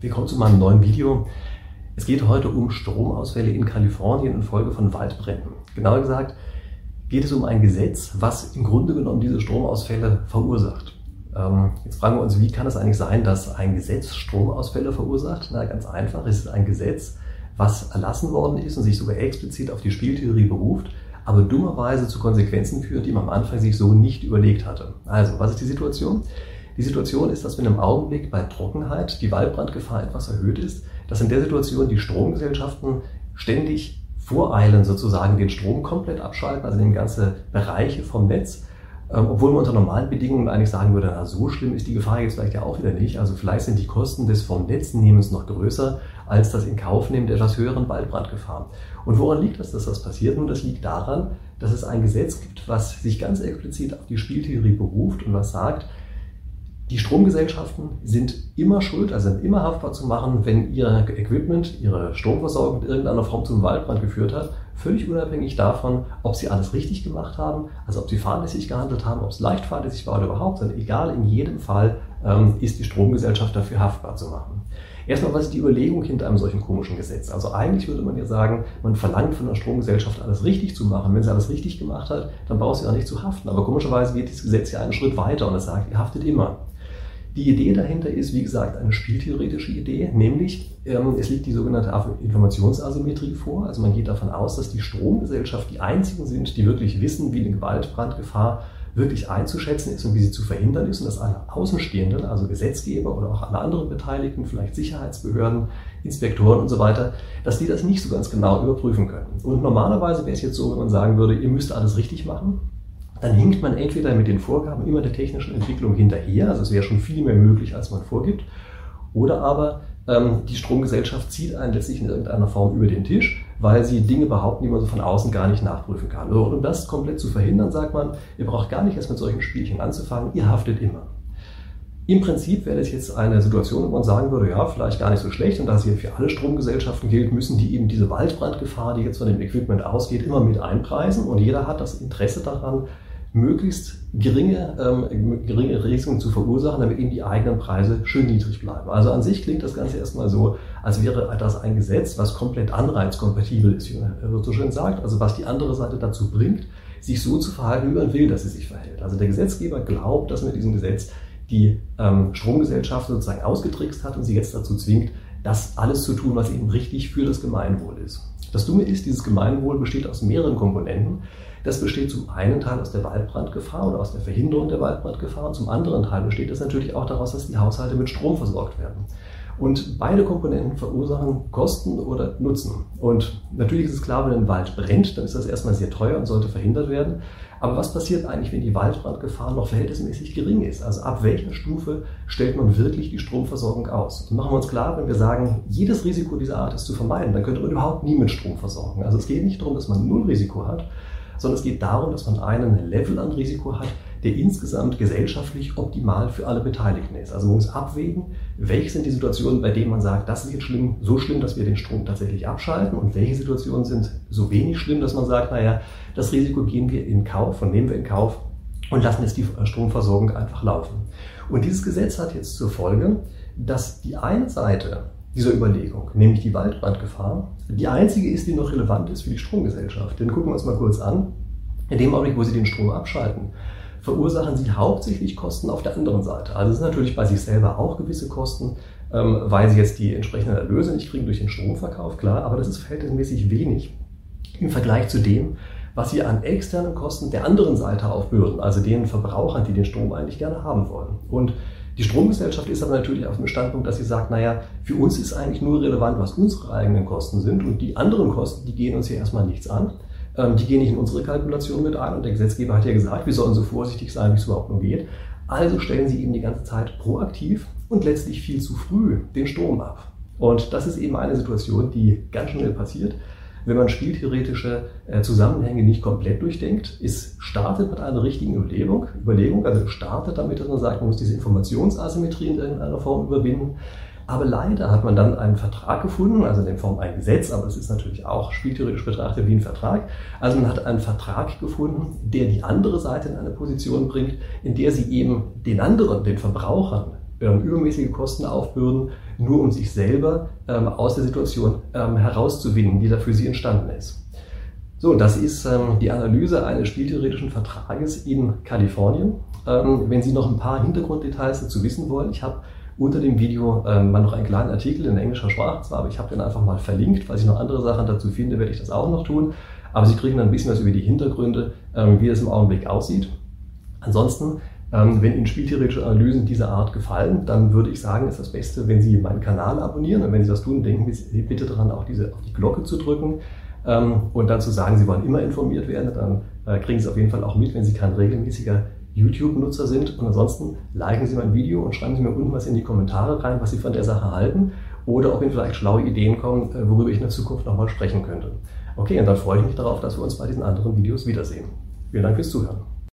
Willkommen zu meinem neuen Video. Es geht heute um Stromausfälle in Kalifornien infolge von Waldbränden. Genauer gesagt geht es um ein Gesetz, was im Grunde genommen diese Stromausfälle verursacht. Ähm, jetzt fragen wir uns, wie kann es eigentlich sein, dass ein Gesetz Stromausfälle verursacht? Na, ganz einfach, es ist ein Gesetz, was erlassen worden ist und sich sogar explizit auf die Spieltheorie beruft, aber dummerweise zu Konsequenzen führt, die man am Anfang sich so nicht überlegt hatte. Also, was ist die Situation? Die Situation ist, dass wenn im Augenblick bei Trockenheit die Waldbrandgefahr etwas erhöht ist, dass in der Situation die Stromgesellschaften ständig voreilen, sozusagen den Strom komplett abschalten, also in ganze Bereiche vom Netz, ähm, obwohl man unter normalen Bedingungen eigentlich sagen würde, na, so schlimm ist die Gefahr jetzt vielleicht ja auch wieder nicht. Also vielleicht sind die Kosten des vom Netznehmens noch größer als das in Kauf nehmen der etwas höheren Waldbrandgefahr. Und woran liegt das, dass das passiert? Nun, das liegt daran, dass es ein Gesetz gibt, was sich ganz explizit auf die Spieltheorie beruft und was sagt, die Stromgesellschaften sind immer schuld, also sind immer haftbar zu machen, wenn ihr Equipment, ihre Stromversorgung in irgendeiner Form zum Waldbrand geführt hat, völlig unabhängig davon, ob sie alles richtig gemacht haben, also ob sie fahrlässig gehandelt haben, ob es leicht fahrlässig war oder überhaupt, sondern egal, in jedem Fall ähm, ist die Stromgesellschaft dafür haftbar zu machen. Erstmal, was ist die Überlegung hinter einem solchen komischen Gesetz? Also eigentlich würde man ja sagen, man verlangt von der Stromgesellschaft alles richtig zu machen. Wenn sie alles richtig gemacht hat, dann braucht sie auch nicht zu haften. Aber komischerweise geht dieses Gesetz ja einen Schritt weiter und es sagt, ihr haftet immer. Die Idee dahinter ist, wie gesagt, eine spieltheoretische Idee, nämlich ähm, es liegt die sogenannte Informationsasymmetrie vor. Also man geht davon aus, dass die Stromgesellschaft die einzigen sind, die wirklich wissen, wie eine Gewaltbrandgefahr wirklich einzuschätzen ist und wie sie zu verhindern ist und dass alle Außenstehenden, also Gesetzgeber oder auch alle anderen Beteiligten, vielleicht Sicherheitsbehörden, Inspektoren und so weiter, dass die das nicht so ganz genau überprüfen können. Und normalerweise wäre es jetzt so, wenn man sagen würde, ihr müsst alles richtig machen, dann hinkt man entweder mit den Vorgaben immer der technischen Entwicklung hinterher, also es wäre schon viel mehr möglich, als man vorgibt, oder aber ähm, die Stromgesellschaft zieht einen letztlich in irgendeiner Form über den Tisch, weil sie Dinge behaupten, die man so von außen gar nicht nachprüfen kann. Und um das komplett zu verhindern, sagt man, ihr braucht gar nicht erst mit solchen Spielchen anzufangen, ihr haftet immer. Im Prinzip wäre das jetzt eine Situation, wo man sagen würde, ja, vielleicht gar nicht so schlecht und da es hier für alle Stromgesellschaften gilt, müssen die eben diese Waldbrandgefahr, die jetzt von dem Equipment ausgeht, immer mit einpreisen und jeder hat das Interesse daran, möglichst geringe, ähm, geringe Risiken zu verursachen, damit eben die eigenen Preise schön niedrig bleiben. Also an sich klingt das Ganze erstmal so, als wäre das ein Gesetz, was komplett anreizkompatibel ist, wie man so schön sagt, also was die andere Seite dazu bringt, sich so zu verhalten, wie man will, dass sie sich verhält. Also der Gesetzgeber glaubt, dass mit diesem Gesetz die ähm, Stromgesellschaft sozusagen ausgetrickst hat und sie jetzt dazu zwingt, das alles zu tun, was eben richtig für das Gemeinwohl ist. Das Dumme ist, dieses Gemeinwohl besteht aus mehreren Komponenten. Das besteht zum einen Teil aus der Waldbrandgefahr oder aus der Verhinderung der Waldbrandgefahr und zum anderen Teil besteht es natürlich auch daraus, dass die Haushalte mit Strom versorgt werden. Und beide Komponenten verursachen Kosten oder Nutzen. Und natürlich ist es klar, wenn ein Wald brennt, dann ist das erstmal sehr teuer und sollte verhindert werden. Aber was passiert eigentlich, wenn die Waldbrandgefahr noch verhältnismäßig gering ist? Also ab welcher Stufe stellt man wirklich die Stromversorgung aus? Und machen wir uns klar, wenn wir sagen, jedes Risiko dieser Art ist zu vermeiden, dann könnte man überhaupt nie mit Strom versorgen. Also es geht nicht darum, dass man null Risiko hat, sondern es geht darum, dass man einen Level an Risiko hat, der insgesamt gesellschaftlich optimal für alle Beteiligten ist. Also man muss abwägen, welche sind die Situationen, bei denen man sagt, das ist jetzt schlimm, so schlimm, dass wir den Strom tatsächlich abschalten und welche Situationen sind so wenig schlimm, dass man sagt, naja, das Risiko gehen wir in Kauf und nehmen wir in Kauf und lassen jetzt die Stromversorgung einfach laufen. Und dieses Gesetz hat jetzt zur Folge, dass die eine Seite dieser Überlegung, nämlich die Waldbrandgefahr, die einzige ist, die noch relevant ist für die Stromgesellschaft. Denn gucken wir uns mal kurz an. In dem Augenblick, wo sie den Strom abschalten, verursachen sie hauptsächlich Kosten auf der anderen Seite. Also es sind natürlich bei sich selber auch gewisse Kosten, ähm, weil sie jetzt die entsprechenden Erlöse nicht kriegen durch den Stromverkauf, klar, aber das ist verhältnismäßig wenig im Vergleich zu dem, was sie an externen Kosten der anderen Seite aufbürden, also den Verbrauchern, die den Strom eigentlich gerne haben wollen. Und die Stromgesellschaft ist aber natürlich auf dem Standpunkt, dass sie sagt, naja, für uns ist eigentlich nur relevant, was unsere eigenen Kosten sind und die anderen Kosten, die gehen uns hier erstmal nichts an. Ähm, die gehen nicht in unsere Kalkulation mit ein und der Gesetzgeber hat ja gesagt, wir sollen so vorsichtig sein, wie es überhaupt nur geht. Also stellen sie eben die ganze Zeit proaktiv und letztlich viel zu früh den Strom ab. Und das ist eben eine Situation, die ganz schnell passiert, wenn man spieltheoretische äh, Zusammenhänge nicht komplett durchdenkt. Es startet mit einer richtigen Überlegung, Überlegung also startet damit, dass man sagt, man muss diese Informationsasymmetrie in irgendeiner Form überwinden. Aber leider hat man dann einen Vertrag gefunden, also in Form ein Gesetz, aber es ist natürlich auch spieltheoretisch betrachtet wie ein Vertrag. Also man hat einen Vertrag gefunden, der die andere Seite in eine Position bringt, in der sie eben den anderen, den Verbrauchern, ähm, übermäßige Kosten aufbürden, nur um sich selber ähm, aus der Situation ähm, herauszuwinden, die da für sie entstanden ist. So, das ist ähm, die Analyse eines spieltheoretischen Vertrages in Kalifornien. Ähm, wenn Sie noch ein paar Hintergrunddetails dazu wissen wollen, ich habe unter dem Video ähm, mal noch einen kleinen Artikel in englischer Sprache zwar, aber ich habe den einfach mal verlinkt. Falls ich noch andere Sachen dazu finde, werde ich das auch noch tun. Aber Sie kriegen dann ein bisschen was über die Hintergründe, ähm, wie es im Augenblick aussieht. Ansonsten, ähm, wenn Ihnen spieltheoretische Analysen dieser Art gefallen, dann würde ich sagen, ist das Beste, wenn Sie meinen Kanal abonnieren. Und wenn Sie das tun, denken Sie bitte daran, auch diese, auf die Glocke zu drücken ähm, und dann zu sagen, Sie wollen immer informiert werden. Dann äh, kriegen Sie es auf jeden Fall auch mit, wenn Sie kein regelmäßiger YouTube-Nutzer sind. Und ansonsten liken Sie mein Video und schreiben Sie mir unten was in die Kommentare rein, was Sie von der Sache halten oder ob Ihnen vielleicht schlaue Ideen kommen, äh, worüber ich in der Zukunft nochmal sprechen könnte. Okay, und dann freue ich mich darauf, dass wir uns bei diesen anderen Videos wiedersehen. Vielen Dank fürs Zuhören.